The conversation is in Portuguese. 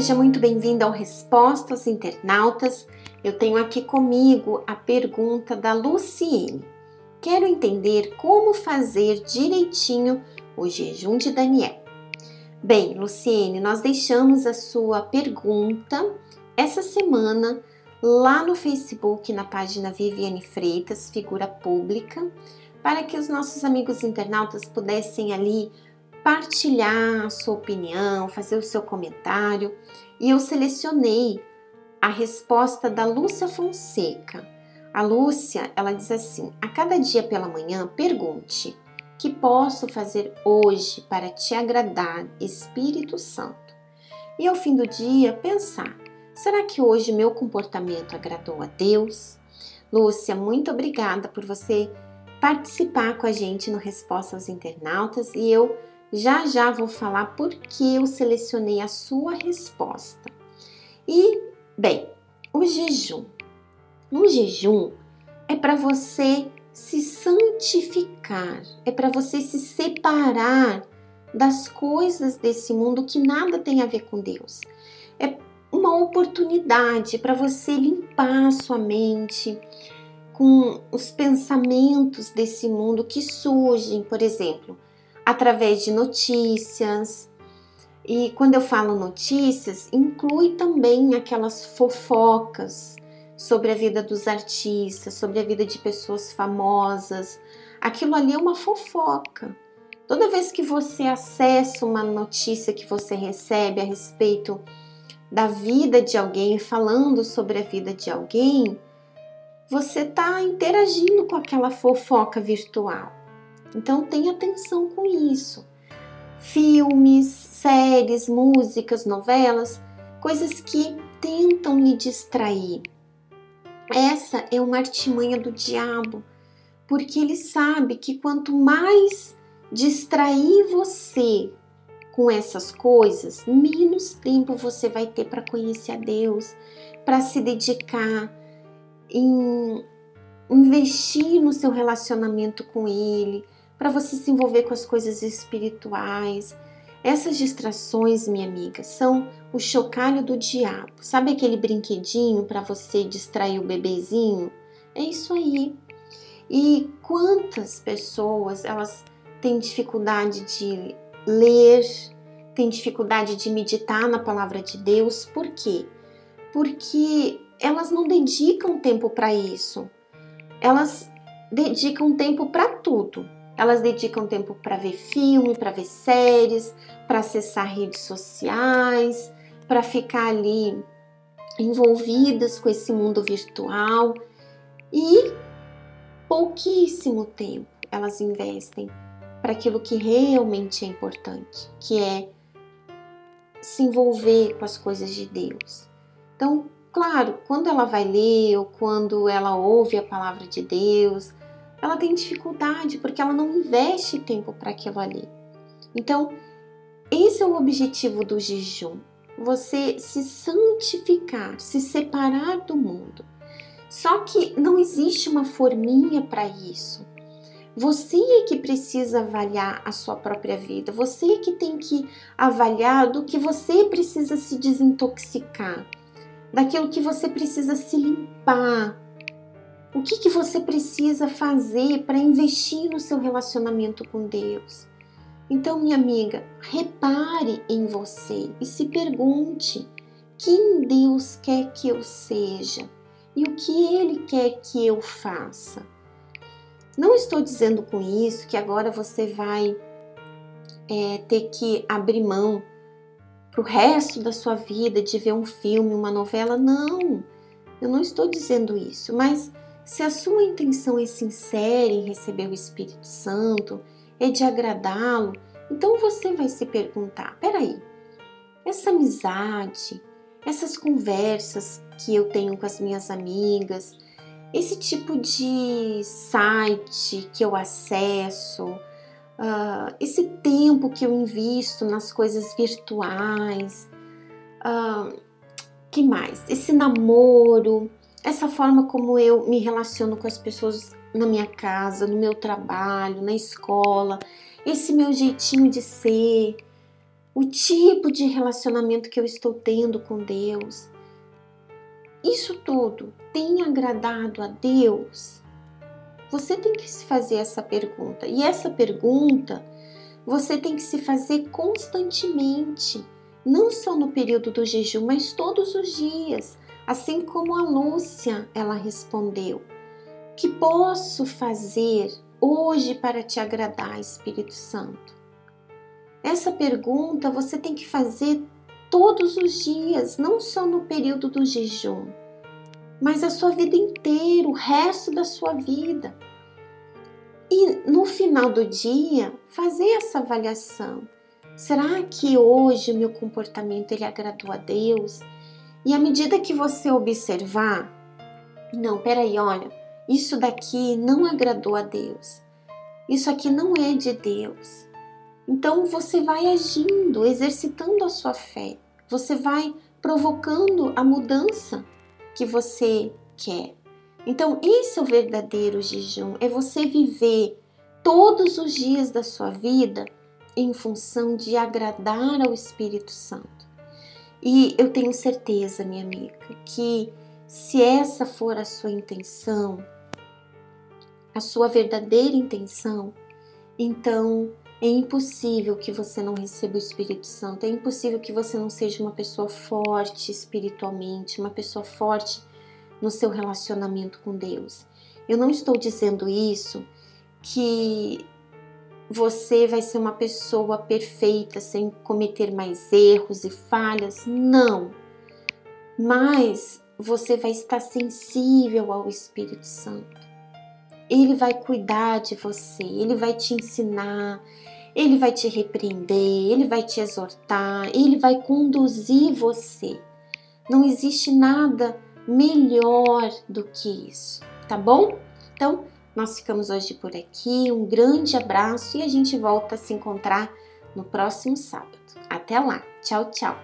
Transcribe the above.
seja muito bem-vindo ao Respostas Internautas. Eu tenho aqui comigo a pergunta da Luciene. Quero entender como fazer direitinho o jejum de Daniel. Bem, Luciene, nós deixamos a sua pergunta essa semana lá no Facebook, na página Viviane Freitas, figura pública, para que os nossos amigos internautas pudessem ali partilhar a sua opinião, fazer o seu comentário. E eu selecionei a resposta da Lúcia Fonseca. A Lúcia, ela diz assim: "A cada dia pela manhã, pergunte: que posso fazer hoje para te agradar, Espírito Santo?" E ao fim do dia, pensar: será que hoje meu comportamento agradou a Deus? Lúcia, muito obrigada por você participar com a gente no Resposta aos Internautas e eu já já vou falar por que eu selecionei a sua resposta. E, bem, o jejum. O jejum é para você se santificar, é para você se separar das coisas desse mundo que nada tem a ver com Deus. É uma oportunidade para você limpar a sua mente com os pensamentos desse mundo que surgem, por exemplo, através de notícias. E quando eu falo notícias, inclui também aquelas fofocas sobre a vida dos artistas, sobre a vida de pessoas famosas. Aquilo ali é uma fofoca. Toda vez que você acessa uma notícia que você recebe a respeito da vida de alguém, falando sobre a vida de alguém, você está interagindo com aquela fofoca virtual. Então tenha atenção com isso. Filmes, séries, músicas, novelas, coisas que tentam lhe distrair. Essa é uma artimanha do diabo, porque ele sabe que quanto mais distrair você com essas coisas, menos tempo você vai ter para conhecer a Deus, para se dedicar em investir no seu relacionamento com Ele, para você se envolver com as coisas espirituais. Essas distrações, minha amiga, são o chocalho do diabo. Sabe aquele brinquedinho para você distrair o bebezinho? É isso aí. E quantas pessoas elas têm dificuldade de ler, têm dificuldade de meditar na palavra de Deus? Por quê? Porque elas não dedicam tempo para isso. Elas dedicam tempo para tudo elas dedicam tempo para ver filme, para ver séries, para acessar redes sociais, para ficar ali envolvidas com esse mundo virtual e pouquíssimo tempo elas investem para aquilo que realmente é importante, que é se envolver com as coisas de Deus. Então, claro, quando ela vai ler ou quando ela ouve a palavra de Deus, ela tem dificuldade porque ela não investe tempo para aquilo ali. Então, esse é o objetivo do jejum: você se santificar, se separar do mundo. Só que não existe uma forminha para isso. Você é que precisa avaliar a sua própria vida, você é que tem que avaliar do que você precisa se desintoxicar, daquilo que você precisa se limpar, o que, que você precisa fazer para investir no seu relacionamento com Deus? Então, minha amiga, repare em você e se pergunte quem Deus quer que eu seja e o que Ele quer que eu faça. Não estou dizendo com isso que agora você vai é, ter que abrir mão para o resto da sua vida de ver um filme, uma novela. Não, eu não estou dizendo isso, mas se a sua intenção é sincera em receber o Espírito Santo, é de agradá-lo, então você vai se perguntar: peraí, essa amizade, essas conversas que eu tenho com as minhas amigas, esse tipo de site que eu acesso, uh, esse tempo que eu invisto nas coisas virtuais, uh, que mais? Esse namoro, essa forma como eu me relaciono com as pessoas na minha casa, no meu trabalho, na escola, esse meu jeitinho de ser, o tipo de relacionamento que eu estou tendo com Deus. Isso tudo tem agradado a Deus? Você tem que se fazer essa pergunta. E essa pergunta você tem que se fazer constantemente, não só no período do jejum, mas todos os dias, assim como a Lúcia ela respondeu. Que posso fazer hoje para te agradar, Espírito Santo? Essa pergunta você tem que fazer todos os dias, não só no período do jejum, mas a sua vida inteira, o resto da sua vida. E no final do dia, fazer essa avaliação. Será que hoje o meu comportamento ele agradou a Deus? E à medida que você observar, não, peraí, olha, isso daqui não agradou a Deus. Isso aqui não é de Deus. Então você vai agindo, exercitando a sua fé. Você vai provocando a mudança que você quer. Então, esse é o verdadeiro jejum, é você viver todos os dias da sua vida em função de agradar ao Espírito Santo. E eu tenho certeza, minha amiga, que se essa for a sua intenção, a sua verdadeira intenção, então é impossível que você não receba o Espírito Santo, é impossível que você não seja uma pessoa forte espiritualmente, uma pessoa forte no seu relacionamento com Deus. Eu não estou dizendo isso que você vai ser uma pessoa perfeita sem cometer mais erros e falhas. Não. Mas você vai estar sensível ao Espírito Santo. Ele vai cuidar de você, ele vai te ensinar, ele vai te repreender, ele vai te exortar, ele vai conduzir você. Não existe nada melhor do que isso, tá bom? Então, nós ficamos hoje por aqui. Um grande abraço e a gente volta a se encontrar no próximo sábado. Até lá. Tchau, tchau.